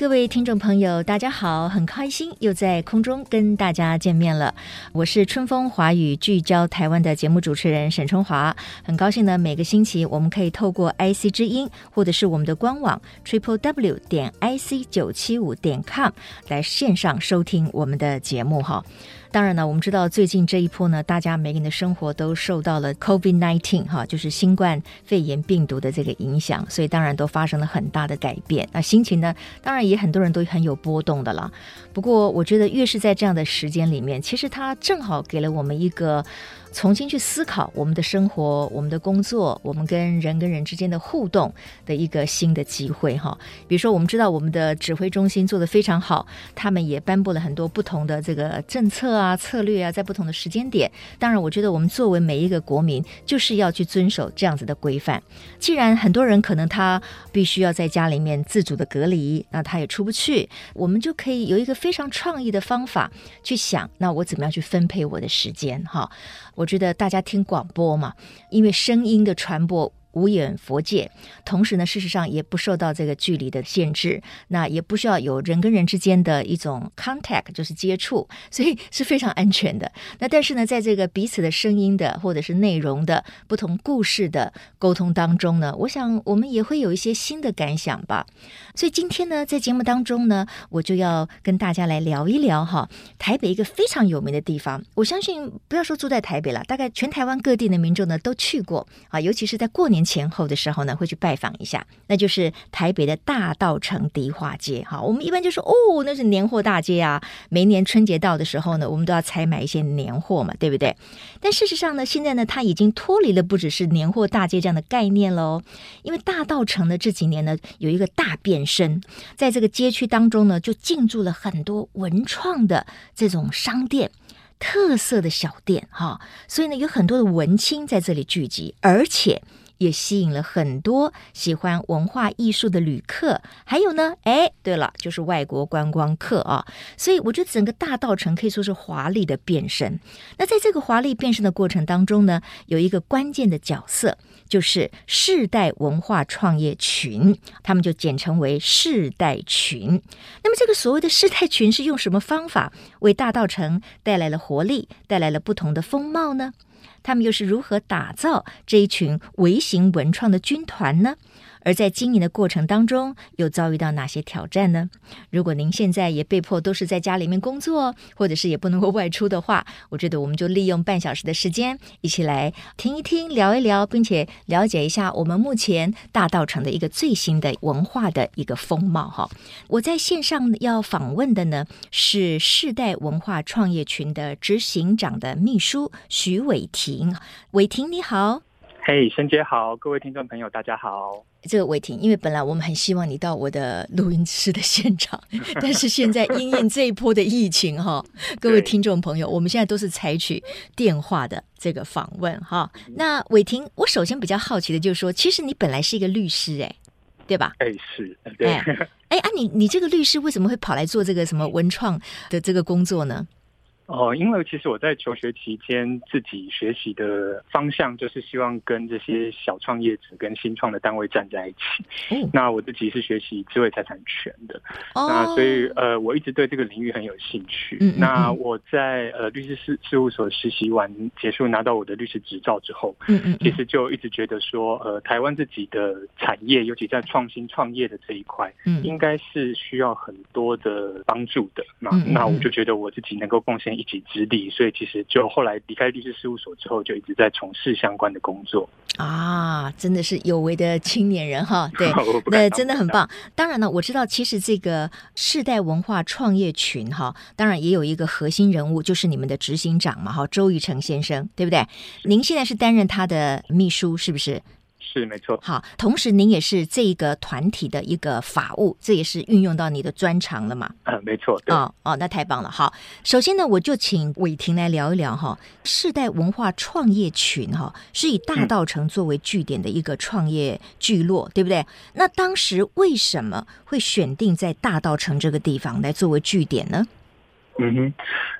各位听众朋友，大家好，很开心又在空中跟大家见面了。我是春风华语聚焦台湾的节目主持人沈春华，很高兴呢，每个星期我们可以透过 IC 之音或者是我们的官网 triple w 点 ic 九七五点 com 来线上收听我们的节目哈。当然呢，我们知道最近这一波呢，大家每个人的生活都受到了 COVID-19 哈，就是新冠肺炎病毒的这个影响，所以当然都发生了很大的改变。那心情呢，当然也也很多人都很有波动的了。不过，我觉得越是在这样的时间里面，其实它正好给了我们一个。重新去思考我们的生活、我们的工作、我们跟人跟人之间的互动的一个新的机会哈。比如说，我们知道我们的指挥中心做得非常好，他们也颁布了很多不同的这个政策啊、策略啊，在不同的时间点。当然，我觉得我们作为每一个国民，就是要去遵守这样子的规范。既然很多人可能他必须要在家里面自主的隔离，那他也出不去，我们就可以有一个非常创意的方法去想，那我怎么样去分配我的时间哈？我觉得大家听广播嘛，因为声音的传播。无远佛界，同时呢，事实上也不受到这个距离的限制，那也不需要有人跟人之间的一种 contact，就是接触，所以是非常安全的。那但是呢，在这个彼此的声音的或者是内容的不同故事的沟通当中呢，我想我们也会有一些新的感想吧。所以今天呢，在节目当中呢，我就要跟大家来聊一聊哈，台北一个非常有名的地方。我相信不要说住在台北了，大概全台湾各地的民众呢都去过啊，尤其是在过年前后的时候呢，会去拜访一下，那就是台北的大稻城迪化街。哈，我们一般就说哦，那是年货大街啊。每年春节到的时候呢，我们都要采买一些年货嘛，对不对？但事实上呢，现在呢，它已经脱离了不只是年货大街这样的概念喽。因为大稻埕呢这几年呢有一个大变身，在这个街区当中呢，就进驻了很多文创的这种商店。特色的小店哈，所以呢，有很多的文青在这里聚集，而且也吸引了很多喜欢文化艺术的旅客。还有呢，哎，对了，就是外国观光客啊。所以我觉得整个大道城可以说是华丽的变身。那在这个华丽变身的过程当中呢，有一个关键的角色。就是世代文化创业群，他们就简称为世代群。那么，这个所谓的世代群是用什么方法为大道城带来了活力，带来了不同的风貌呢？他们又是如何打造这一群微型文创的军团呢？而在经营的过程当中，又遭遇到哪些挑战呢？如果您现在也被迫都是在家里面工作，或者是也不能够外出的话，我觉得我们就利用半小时的时间，一起来听一听、聊一聊，并且了解一下我们目前大稻埕的一个最新的文化的一个风貌。哈，我在线上要访问的呢是世代文化创业群的执行长的秘书许玮庭，玮庭你好。嘿，沈姐好，各位听众朋友，大家好。这个伟霆，因为本来我们很希望你到我的录音室的现场，但是现在因应这一波的疫情哈，各位听众朋友，我们现在都是采取电话的这个访问哈。那伟霆，我首先比较好奇的就是说，其实你本来是一个律师哎，对吧？哎，是，对。哎啊，你你这个律师为什么会跑来做这个什么文创的这个工作呢？哦，因为其实我在求学期间自己学习的方向就是希望跟这些小创业者跟新创的单位站在一起。嗯、那我自己是学习智慧财产权的，哦、那所以呃，我一直对这个领域很有兴趣。嗯那我在呃律师事事务所实习完结束，拿到我的律师执照之后，嗯嗯，嗯，其实就一直觉得说，呃，台湾自己的产业，尤其在创新创业的这一块，嗯，应该是需要很多的帮助的。那那我就觉得我自己能够贡献。一己之力，所以其实就后来离开律师事务所之后，就一直在从事相关的工作啊，真的是有为的青年人哈，对，那真的很棒。当然呢，我知道其实这个世代文化创业群哈，当然也有一个核心人物，就是你们的执行长嘛，哈，周玉成先生，对不对？您现在是担任他的秘书，是不是？是没错。好，同时您也是这个团体的一个法务，这也是运用到你的专长了嘛？啊，没错。对哦哦，那太棒了。好，首先呢，我就请伟霆来聊一聊哈，世代文化创业群哈，是以大道城作为据点的一个创业聚落，嗯、对不对？那当时为什么会选定在大道城这个地方来作为据点呢？嗯哼，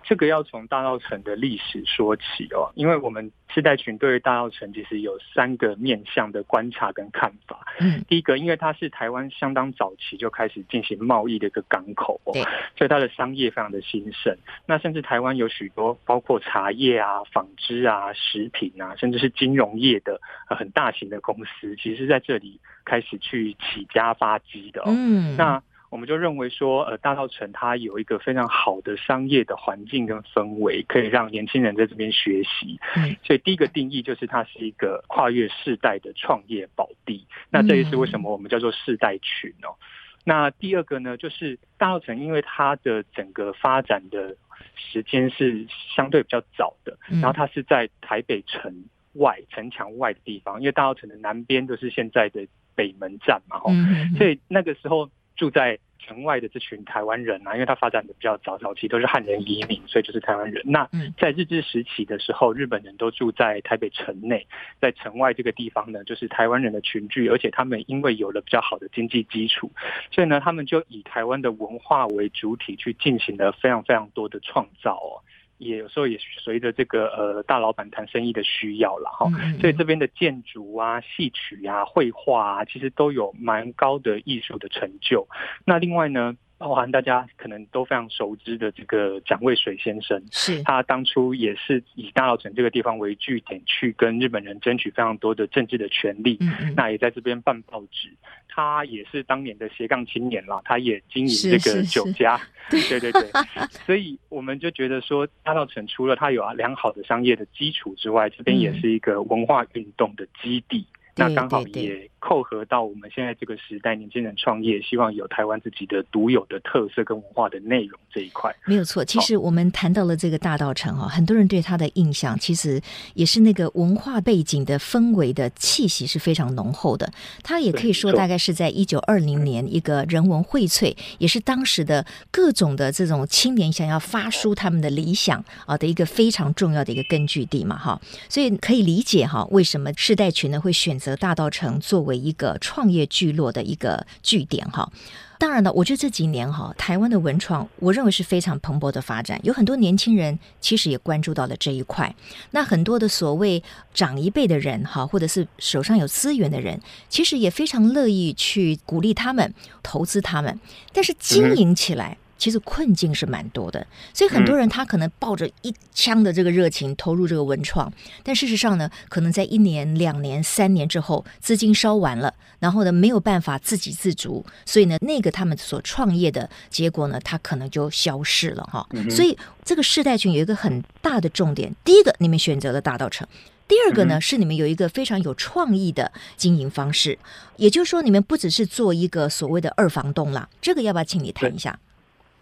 这个要从大稻城的历史说起哦，因为我们世代群对于大稻城其实有三个面向的观察跟看法。嗯，第一个，因为它是台湾相当早期就开始进行贸易的一个港口哦，所以它的商业非常的兴盛。那甚至台湾有许多包括茶叶啊、纺织啊、食品啊，甚至是金融业的很大型的公司，其实是在这里开始去起家发迹的哦。嗯，那。我们就认为说，呃，大稻城它有一个非常好的商业的环境跟氛围，可以让年轻人在这边学习。嗯，所以第一个定义就是它是一个跨越世代的创业宝地。那这也是为什么我们叫做世代群哦。那第二个呢，就是大稻城，因为它的整个发展的时间是相对比较早的，然后它是在台北城外城墙外的地方，因为大稻城的南边就是现在的北门站嘛，哦，所以那个时候。住在城外的这群台湾人啊，因为他发展的比较早，早期都是汉人移民，所以就是台湾人。那在日治时期的时候，日本人都住在台北城内，在城外这个地方呢，就是台湾人的群聚，而且他们因为有了比较好的经济基础，所以呢，他们就以台湾的文化为主体去进行了非常非常多的创造哦。也有时候也随着这个呃大老板谈生意的需要了哈，所以这边的建筑啊、戏曲啊、绘画啊，其实都有蛮高的艺术的成就。那另外呢，包含大家可能都非常熟知的这个蒋渭水先生，是。他当初也是以大稻埕这个地方为据点，去跟日本人争取非常多的政治的权利。嗯嗯，那也在这边办报纸，他也是当年的斜杠青年啦，他也经营这个酒家。是。是是对。对对，所以我们就觉得说，大稻埕除了它有良好的商业的基础之外，这边也是一个文化运动的基地。那刚好也扣合到我们现在这个时代，年轻人创业，希望有台湾自己的独有的特色跟文化的内容这一块。没有错，其实我们谈到了这个大道城哈，很多人对它的印象，其实也是那个文化背景的氛围的气息是非常浓厚的。它也可以说，大概是在一九二零年一个人文荟萃，也是当时的各种的这种青年想要发书他们的理想啊的一个非常重要的一个根据地嘛哈。所以可以理解哈，为什么世代群呢会选择。大道城作为一个创业聚落的一个据点哈，当然了，我觉得这几年哈，台湾的文创，我认为是非常蓬勃的发展，有很多年轻人其实也关注到了这一块。那很多的所谓长一辈的人哈，或者是手上有资源的人，其实也非常乐意去鼓励他们投资他们，但是经营起来。其实困境是蛮多的，所以很多人他可能抱着一腔的这个热情投入这个文创，但事实上呢，可能在一年、两年、三年之后，资金烧完了，然后呢没有办法自给自足，所以呢，那个他们所创业的结果呢，他可能就消失了哈。所以这个世代群有一个很大的重点，第一个你们选择了大道城，第二个呢是你们有一个非常有创意的经营方式，也就是说你们不只是做一个所谓的二房东啦，这个要不要请你谈一下？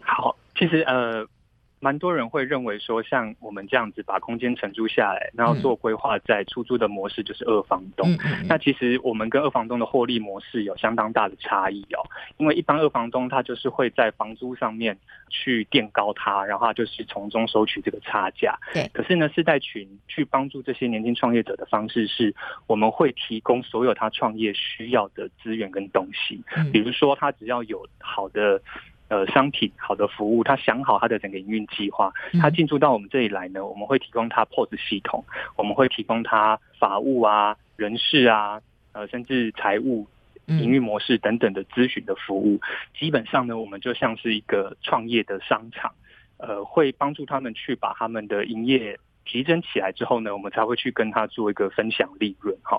好，其实呃，蛮多人会认为说，像我们这样子把空间承租下来，然后做规划再出租的模式就是二房东。嗯、那其实我们跟二房东的获利模式有相当大的差异哦，因为一般二房东他就是会在房租上面去垫高它，然后就是从中收取这个差价。对。可是呢，世代群去帮助这些年轻创业者的方式是，我们会提供所有他创业需要的资源跟东西，比如说他只要有好的。呃，商品好的服务，他想好他的整个营运计划，他进驻到我们这里来呢，我们会提供他 POS 系统，我们会提供他法务啊、人事啊，呃，甚至财务、营运模式等等的咨询的服务。基本上呢，我们就像是一个创业的商场，呃，会帮助他们去把他们的营业提升起来之后呢，我们才会去跟他做一个分享利润。哈，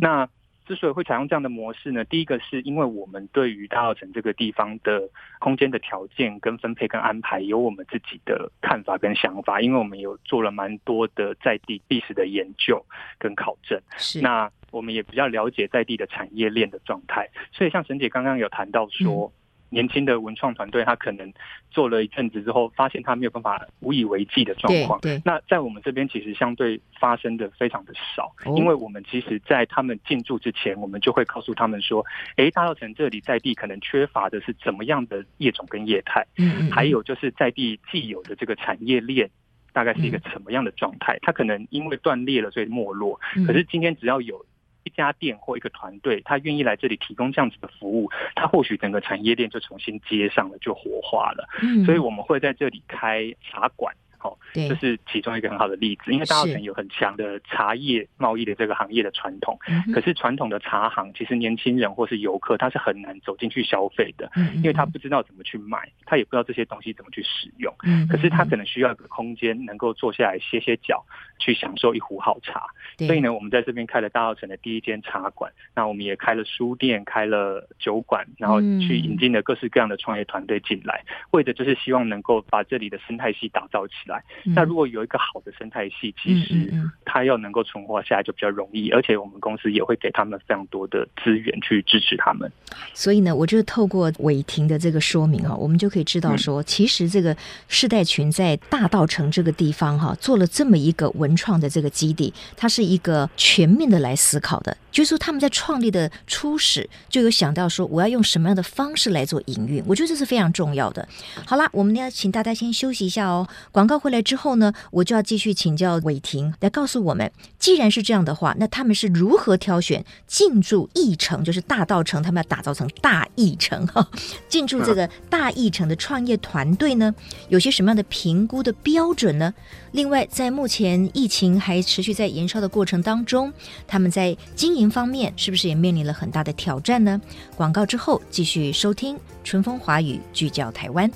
那。之所以会采用这样的模式呢，第一个是因为我们对于大澳城这个地方的空间的条件跟分配跟安排有我们自己的看法跟想法，因为我们有做了蛮多的在地历史的研究跟考证。是，那我们也比较了解在地的产业链的状态，所以像沈姐刚刚有谈到说，年轻的文创团队，他可能做了一阵子之后，发现他没有办法无以为继的状况。对，对，那在我们这边其实相对发生的非常的少，哦、因为我们其实，在他们进驻之前，我们就会告诉他们说，哎，大稻城这里在地可能缺乏的是怎么样的业种跟业态，嗯，嗯，还有就是在地既有的这个产业链。大概是一个什么样的状态？它可能因为断裂了，所以没落。可是今天只要有一家店或一个团队，他愿意来这里提供这样子的服务，他或许整个产业链就重新接上了，就活化了。所以我们会在这里开茶馆。好，这是其中一个很好的例子。因为大稻埕有很强的茶叶贸易的这个行业的传统，可是传统的茶行其实年轻人或是游客他是很难走进去消费的，因为他不知道怎么去买，他也不知道这些东西怎么去使用。可是他可能需要一个空间，能够坐下来歇歇脚，去享受一壶好茶。所以呢，我们在这边开了大稻埕的第一间茶馆。那我们也开了书店，开了酒馆，然后去引进了各式各样的创业团队进来，为的就是希望能够把这里的生态系打造起来。那如果有一个好的生态系，其实它要能够存活下来就比较容易，而且我们公司也会给他们非常多的资源去支持他们。所以呢，我就透过伟霆的这个说明啊，我们就可以知道说，其实这个世代群在大道城这个地方哈，做了这么一个文创的这个基地，它是一个全面的来思考的。就是说他们在创立的初始就有想到说，我要用什么样的方式来做营运，我觉得这是非常重要的。好啦，我们呢要请大家先休息一下哦，广告回来之后呢，我就要继续请教伟霆来告诉我们，既然是这样的话，那他们是如何挑选进驻义城，就是大道城，他们要打造成大义城哈，进驻这个大义城的创业团队呢，有些什么样的评估的标准呢？另外，在目前疫情还持续在延烧的过程当中，他们在经营方面是不是也面临了很大的挑战呢？广告之后继续收听春风华语，聚焦台湾。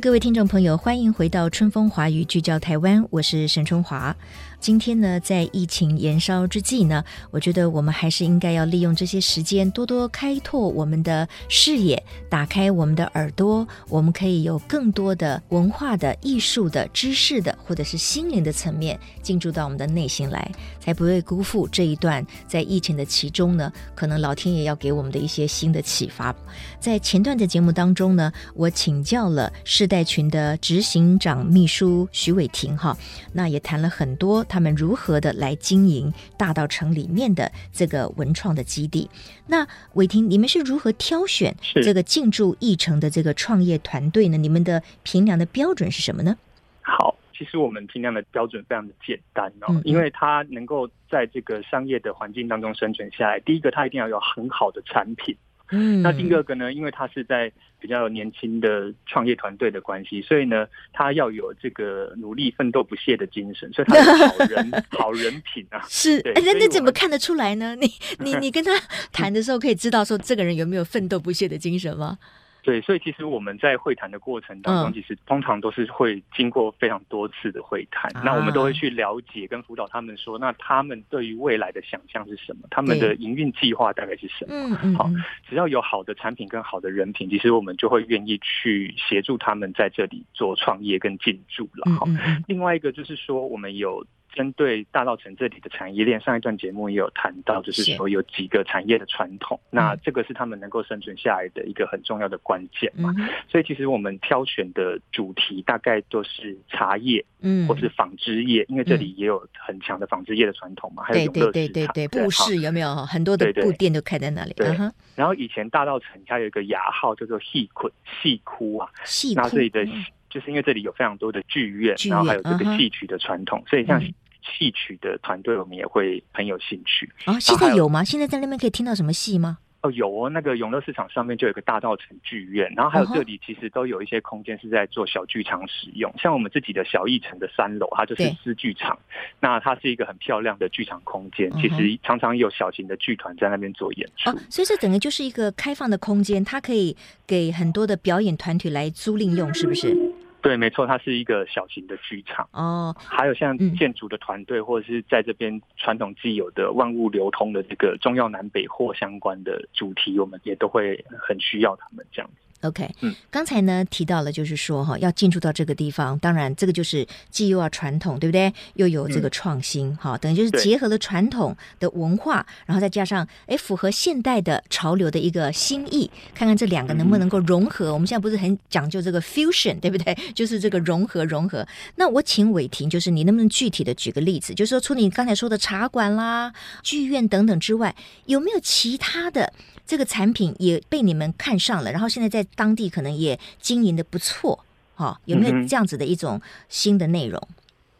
各位听众朋友，欢迎回到春风华语聚焦台湾，我是沈春华。今天呢，在疫情延烧之际呢，我觉得我们还是应该要利用这些时间，多多开拓我们的视野，打开我们的耳朵，我们可以有更多的文化的、艺术的、知识的，或者是心灵的层面进驻到我们的内心来，才不会辜负这一段在疫情的其中呢，可能老天爷要给我们的一些新的启发。在前段的节目当中呢，我请教了世代群的执行长秘书徐伟婷哈，那也谈了很多。他们如何的来经营大道城里面的这个文创的基地？那伟婷，你们是如何挑选这个进驻义城的这个创业团队呢？你们的评量的标准是什么呢？好，其实我们评量的标准非常的简单哦，因为它能够在这个商业的环境当中生存下来。第一个，它一定要有很好的产品。嗯，那第二个呢，因为他是在比较年轻的创业团队的关系，所以呢，他要有这个努力奋斗不懈的精神，所以他是 好人好人品啊。是，哎，那那怎么看得出来呢？你你你跟他 谈的时候，可以知道说这个人有没有奋斗不懈的精神吗？对，所以其实我们在会谈的过程当中，其实通常都是会经过非常多次的会谈，嗯、那我们都会去了解跟辅导他们说，那他们对于未来的想象是什么？他们的营运计划大概是什么？嗯嗯。好，只要有好的产品跟好的人品，其实我们就会愿意去协助他们在这里做创业跟进驻了。好，另外一个就是说，我们有。针对大稻城这里的产业链，上一段节目也有谈到，就是说有几个产业的传统，那这个是他们能够生存下来的一个很重要的关键嘛。所以其实我们挑选的主题大概都是茶叶，嗯，或是纺织业，因为这里也有很强的纺织业的传统嘛。还有永乐市场，对对对对，布市有没有很多的布店都开在那里？对。然后以前大稻城它有一个雅号叫做戏捆戏窟啊，戏窟，那这里的。就是因为这里有非常多的剧院，剧院然后还有这个戏曲的传统，嗯、所以像戏曲的团队，我们也会很有兴趣。啊、哦，现在有吗？现在在那边可以听到什么戏吗？哦，有哦，那个永乐市场上面就有个大道城剧院，然后还有这里其实都有一些空间是在做小剧场使用，像我们自己的小艺城的三楼，它就是私剧场，那它是一个很漂亮的剧场空间，其实常常有小型的剧团在那边做演出。哦，所以这整个就是一个开放的空间，它可以给很多的表演团体来租赁用，是不是？对，没错，它是一个小型的剧场哦。还有像建筑的团队，嗯、或者是在这边传统既有的万物流通的这个中药南北货相关的主题，我们也都会很需要他们这样子。OK，嗯，刚才呢提到了，就是说哈，要进驻到这个地方，当然这个就是既又要传统，对不对？又有这个创新，哈、嗯，等于就是结合了传统的文化，然后再加上哎符合现代的潮流的一个新意，看看这两个能不能够融合。嗯、我们现在不是很讲究这个 fusion，对不对？就是这个融合融合。那我请伟霆，就是你能不能具体的举个例子，就是说除你刚才说的茶馆啦、剧院等等之外，有没有其他的？这个产品也被你们看上了，然后现在在当地可能也经营的不错，哈、哦，有没有这样子的一种新的内容？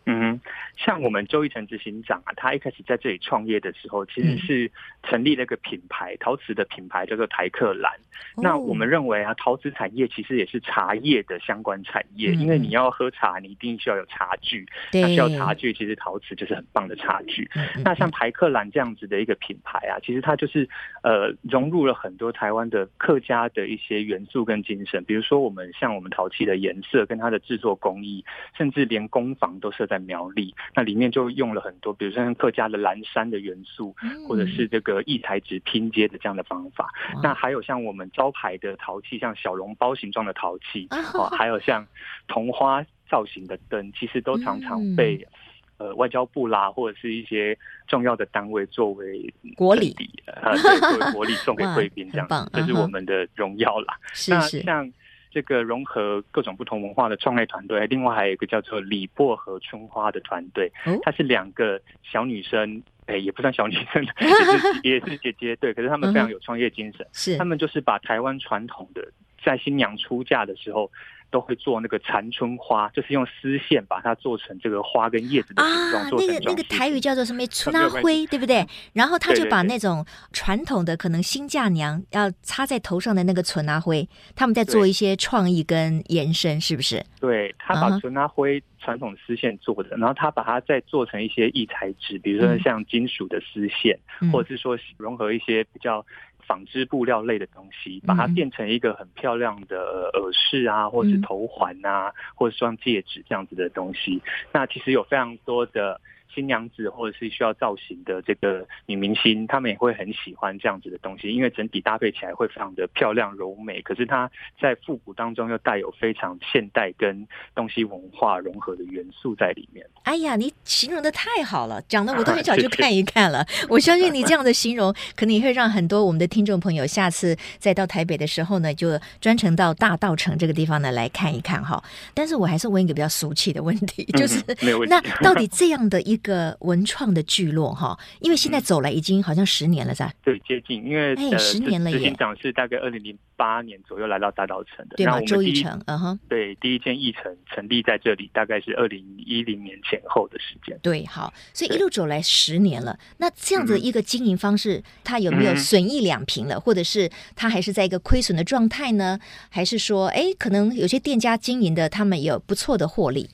嗯，像我们周一成执行长啊，他一开始在这里创业的时候，其实是成立了一个品牌，陶瓷的品牌叫做台客蓝。那我们认为啊，陶瓷产业其实也是茶叶的相关产业，因为你要喝茶，你一定需要有茶具，那需要茶具，其实陶瓷就是很棒的茶具。那像台客蓝这样子的一个品牌啊，其实它就是呃融入了很多台湾的客家的一些元素跟精神，比如说我们像我们陶器的颜色跟它的制作工艺，甚至连工坊都设在苗栗，那里面就用了很多，比如说像客家的蓝山的元素，或者是这个异材质拼接的这样的方法。那还有像我们招牌的陶器，像小笼包形状的陶器，哦，还有像桐花造型的灯，其实都常常被呃外交部啦，或者是一些重要的单位作为国礼，呃，对，作为国礼送 给贵宾这样，这是我们的荣耀啦。那像。这个融合各种不同文化的创业团队，另外还有一个叫做李薄荷春花的团队，它是两个小女生，哎，也不算小女生，也是也是姐姐，对，可是她们非常有创业精神，是，她们就是把台湾传统的在新娘出嫁的时候。都会做那个缠春花，就是用丝线把它做成这个花跟叶子的形状。啊，那个那个台语叫做什么？春拉灰，对不对？然后他就把那种传统的可能新嫁娘要插在头上的那个春拉灰，他们在做一些创意跟延伸，是不是？对，他把春拉灰传统丝线做的，然后他把它再做成一些异材质，比如说像金属的丝线，嗯，或者是说融合一些比较。纺织布料类的东西，把它变成一个很漂亮的耳饰啊，或是头环啊，或者双戒指这样子的东西。那其实有非常多的。新娘子或者是需要造型的这个女明星，她们也会很喜欢这样子的东西，因为整体搭配起来会非常的漂亮柔美。可是它在复古当中又带有非常现代跟东西文化融合的元素在里面。哎呀，你形容的太好了，讲的我都很 想去看一看了。我相信你这样的形容，可能也会让很多我们的听众朋友下次再到台北的时候呢，就专程到大道城这个地方呢来看一看哈。但是我还是问一个比较俗气的问题，就是、那到底这样的一一个文创的聚落哈，因为现在走来已经好像十年了，是吧？对，接近，因为哎，十年了耶。执行长是大概二零零八年左右来到大稻城的，对吗？周一成，嗯哼，对，第一间奕成成立在这里，大概是二零一零年前后的时间。对，好，所以一路走来十年了。那这样子一个经营方式，它有没有损益两平了，或者是它还是在一个亏损的状态呢？还是说，哎，可能有些店家经营的他们有不错的获利？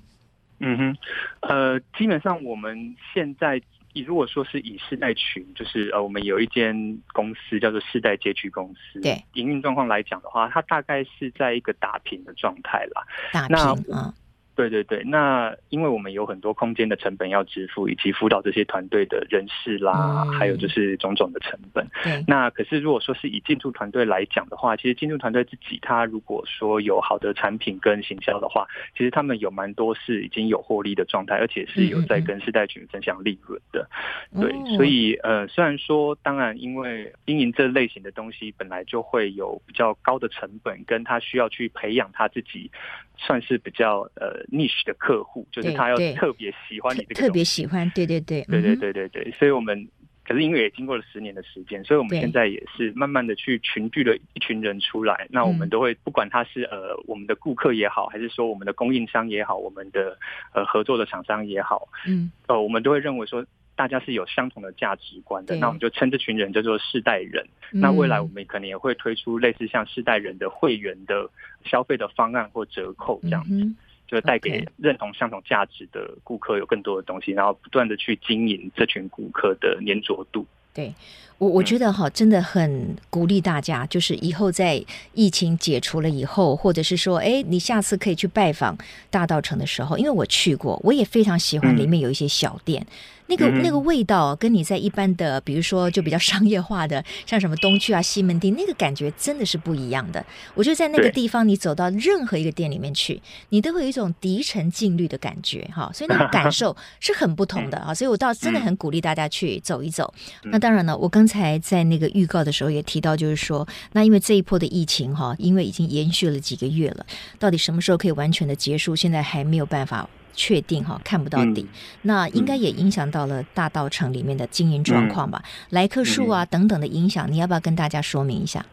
嗯哼，呃，基本上我们现在，如果说是以世代群，就是呃，我们有一间公司叫做世代街区公司，对，营运状况来讲的话，它大概是在一个打平的状态啦。打平啊。那对对对，那因为我们有很多空间的成本要支付，以及辅导这些团队的人事啦，嗯、还有就是种种的成本。对，那可是如果说是以进驻团队来讲的话，其实进驻团队自己，他如果说有好的产品跟行销的话，其实他们有蛮多是已经有获利的状态，而且是有在跟世代群分享利润的。嗯嗯对，所以呃，虽然说当然因为经营这类型的东西本来就会有比较高的成本，跟他需要去培养他自己。算是比较呃 niche 的客户，就是他要特别喜欢你这个，特别喜欢，对对对，对对对对对，所以我们可是因为也经过了十年的时间，所以我们现在也是慢慢的去群聚了一群人出来，那我们都会不管他是呃我们的顾客也好，还是说我们的供应商也好，我们的呃合作的厂商也好，嗯，呃我们都会认为说。大家是有相同的价值观的，那我们就称这群人叫做世代人。嗯。那未来我们可能也会推出类似像世代人的会员的消费的方案或折扣这样子，嗯、就带给认同相同价值的顾客有更多的东西，然后不断的去经营这群顾客的粘着度。对。我我觉得哈，真的很鼓励大家，就是以后在疫情解除了以后，或者是说，哎，你下次可以去拜访大道城的时候，因为我去过，我也非常喜欢里面有一些小店。嗯那个那个味道跟你在一般的，比如说就比较商业化的，像什么东区啊、西门町，那个感觉真的是不一样的。我觉得在那个地方，你走到任何一个店里面去，你都会有一种敌城静虑的感觉，哈，所以那个感受是很不同的啊。所以我倒真的很鼓励大家去走一走。那当然了，我刚才在那个预告的时候也提到，就是说，那因为这一波的疫情哈，因为已经延续了几个月了，到底什么时候可以完全的结束，现在还没有办法。确定哈，看不到底，嗯、那应该也影响到了大道城里面的经营状况吧？嗯、来客数啊等等的影响，你要不要跟大家说明一下？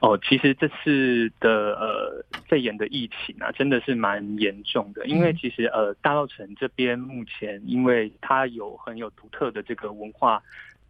哦，其实这次的呃肺炎的疫情啊，真的是蛮严重的。因为其实呃大稻城这边目前，因为它有很有独特的这个文化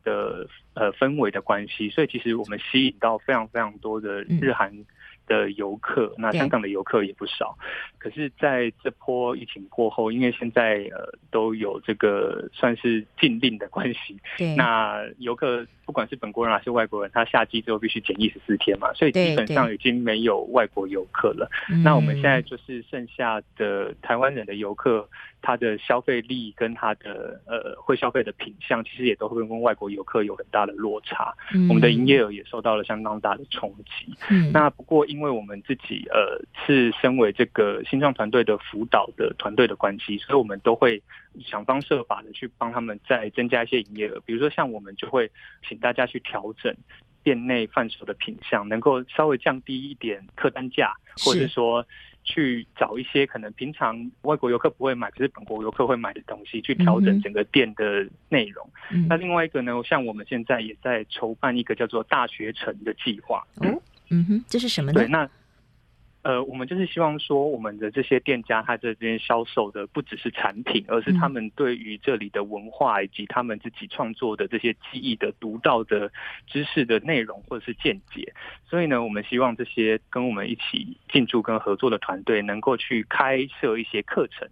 的呃氛围的关系，所以其实我们吸引到非常非常多的日韩。嗯的游客，那香港的游客也不少。可是，在这波疫情过后，因为现在呃都有这个算是禁令的关系，那游客不管是本国人还是外国人，他下机之后必须检疫十四天嘛，所以基本上已经没有外国游客了。那我们现在就是剩下的台湾人的游客。他的消费力跟他的呃会消费的品相，其实也都会跟外国游客有很大的落差。嗯、我们的营业额也受到了相当大的冲击。嗯、那不过，因为我们自己呃是身为这个新创团队的辅导的团队的关系，所以我们都会想方设法的去帮他们再增加一些营业额。比如说，像我们就会请大家去调整店内贩售的品项，能够稍微降低一点客单价，或者说。去找一些可能平常外国游客不会买，可是本国游客会买的东西，去调整整个店的内容。嗯、那另外一个呢，像我们现在也在筹办一个叫做“大学城”的计划。哦，嗯哼，这是什么呢？对，那。呃，我们就是希望说，我们的这些店家，他这边销售的不只是产品，而是他们对于这里的文化以及他们自己创作的这些记忆的独到的知识的内容或者是见解。所以呢，我们希望这些跟我们一起进驻跟合作的团队，能够去开设一些课程，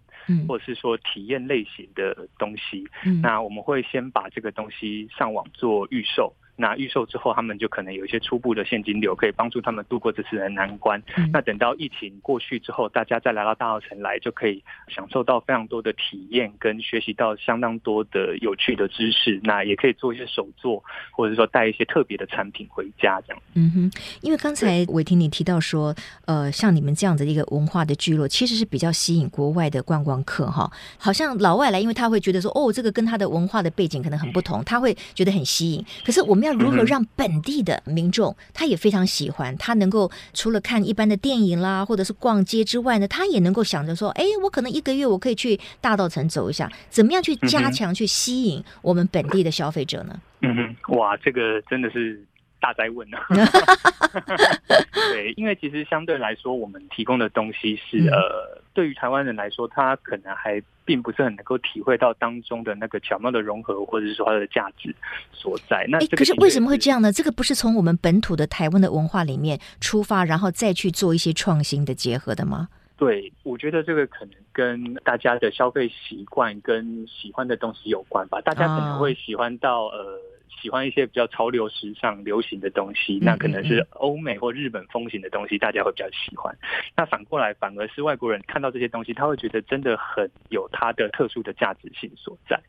或者是说体验类型的东西。那我们会先把这个东西上网做预售。那预售之后，他们就可能有一些初步的现金流，可以帮助他们度过这次的难关。嗯、那等到疫情过去之后，大家再来到大澳城来，就可以享受到非常多的体验，跟学习到相当多的有趣的知识。那也可以做一些手作，或者说带一些特别的产品回家，这样。嗯哼，因为刚才伟霆你提到说，呃，像你们这样的一个文化的聚落，其实是比较吸引国外的观光客哈。好像老外来，因为他会觉得说，哦，这个跟他的文化的背景可能很不同，他会觉得很吸引。可是我们要如何让本地的民众他也非常喜欢，他能够除了看一般的电影啦，或者是逛街之外呢，他也能够想着说，哎，我可能一个月我可以去大道城走一下，怎么样去加强去吸引我们本地的消费者呢？嗯哼，哇，这个真的是。大哉问啊！对，因为其实相对来说，我们提供的东西是呃，对于台湾人来说，他可能还并不是很能够体会到当中的那个巧妙的融合，或者是说它的价值所在。那可是为什么会这样呢？这个不是从我们本土的台湾的文化里面出发，然后再去做一些创新的结合的吗？对，我觉得这个可能跟大家的消费习惯跟喜欢的东西有关吧。大家可能会喜欢到呃。喜欢一些比较潮流、时尚、流行的东西，那可能是欧美或日本风行的东西，大家会比较喜欢。那反过来，反而是外国人看到这些东西，他会觉得真的很有它的特殊的价值性所在。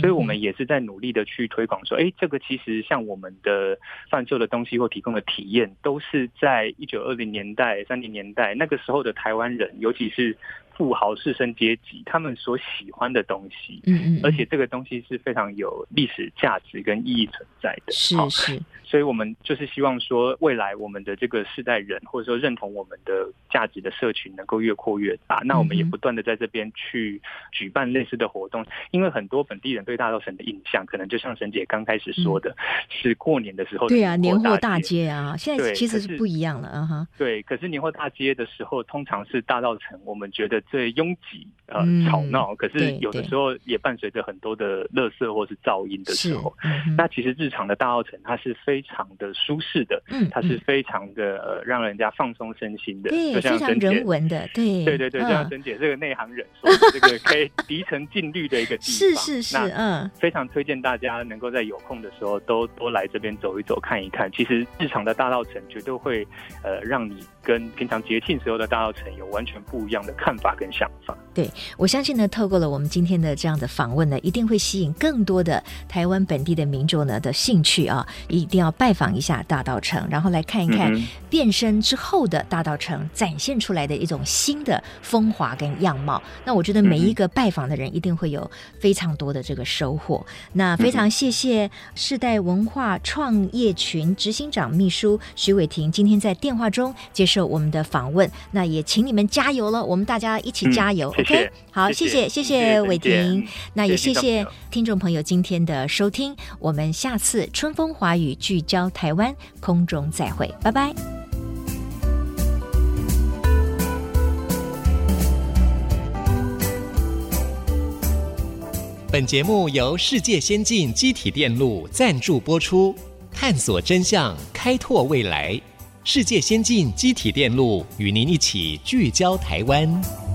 所以，我们也是在努力的去推广说，哎，这个其实像我们的贩售的东西或提供的体验，都是在一九二零年代、三零年代那个时候的台湾人，尤其是。富豪士绅阶级，他们所喜欢的东西，嗯嗯，而且这个东西是非常有历史价值跟意义存在的，是是。所以我们就是希望说，未来我们的这个世代人，或者说认同我们的价值的社群，能够越扩越大。那我们也不断的在这边去举办类似的活动，因为很多本地人对大稻城的印象，可能就像沈姐刚开始说的，是过年的时候，对啊，年货大街啊，现在其实是不一样了啊哈。对，可是年货大街的时候，通常是大稻城，我们觉得。最拥挤呃吵闹，可是有的时候也伴随着很多的垃圾或是噪音的时候，嗯、那其实实日常的大澳城它是非常的舒适的，嗯，它是非常的呃让人家放松身心的，对，就像非常人文的，对，对对对，就像珍姐这个内行人说这个可以离尘净绿的一个地方，是是是，嗯，非常推荐大家能够在有空的时候都多来这边走一走看一看。其实日常的大澳城绝对会呃让你跟平常节庆时候的大稻城有完全不一样的看法跟想法。对，我相信呢，透过了我们今天的这样的访问呢，一定会吸引更多的台湾本地的民众呢的兴趣啊，一定要拜访一下大道城，然后来看一看变身之后的大道城展现出来的一种新的风华跟样貌。那我觉得每一个拜访的人一定会有非常多的这个收获。那非常谢谢世代文化创业群执行长秘书徐伟婷今天在电话中接受我们的访问。那也请你们加油了，我们大家一起加油。嗯 OK，好，谢谢，谢谢伟婷，那也谢谢听众朋友今天的收听，我们下次春风华语聚焦台湾空中再会，拜拜。本节目由世界先进机体电路赞助播出，探索真相，开拓未来。世界先进机体电路与您一起聚焦台湾。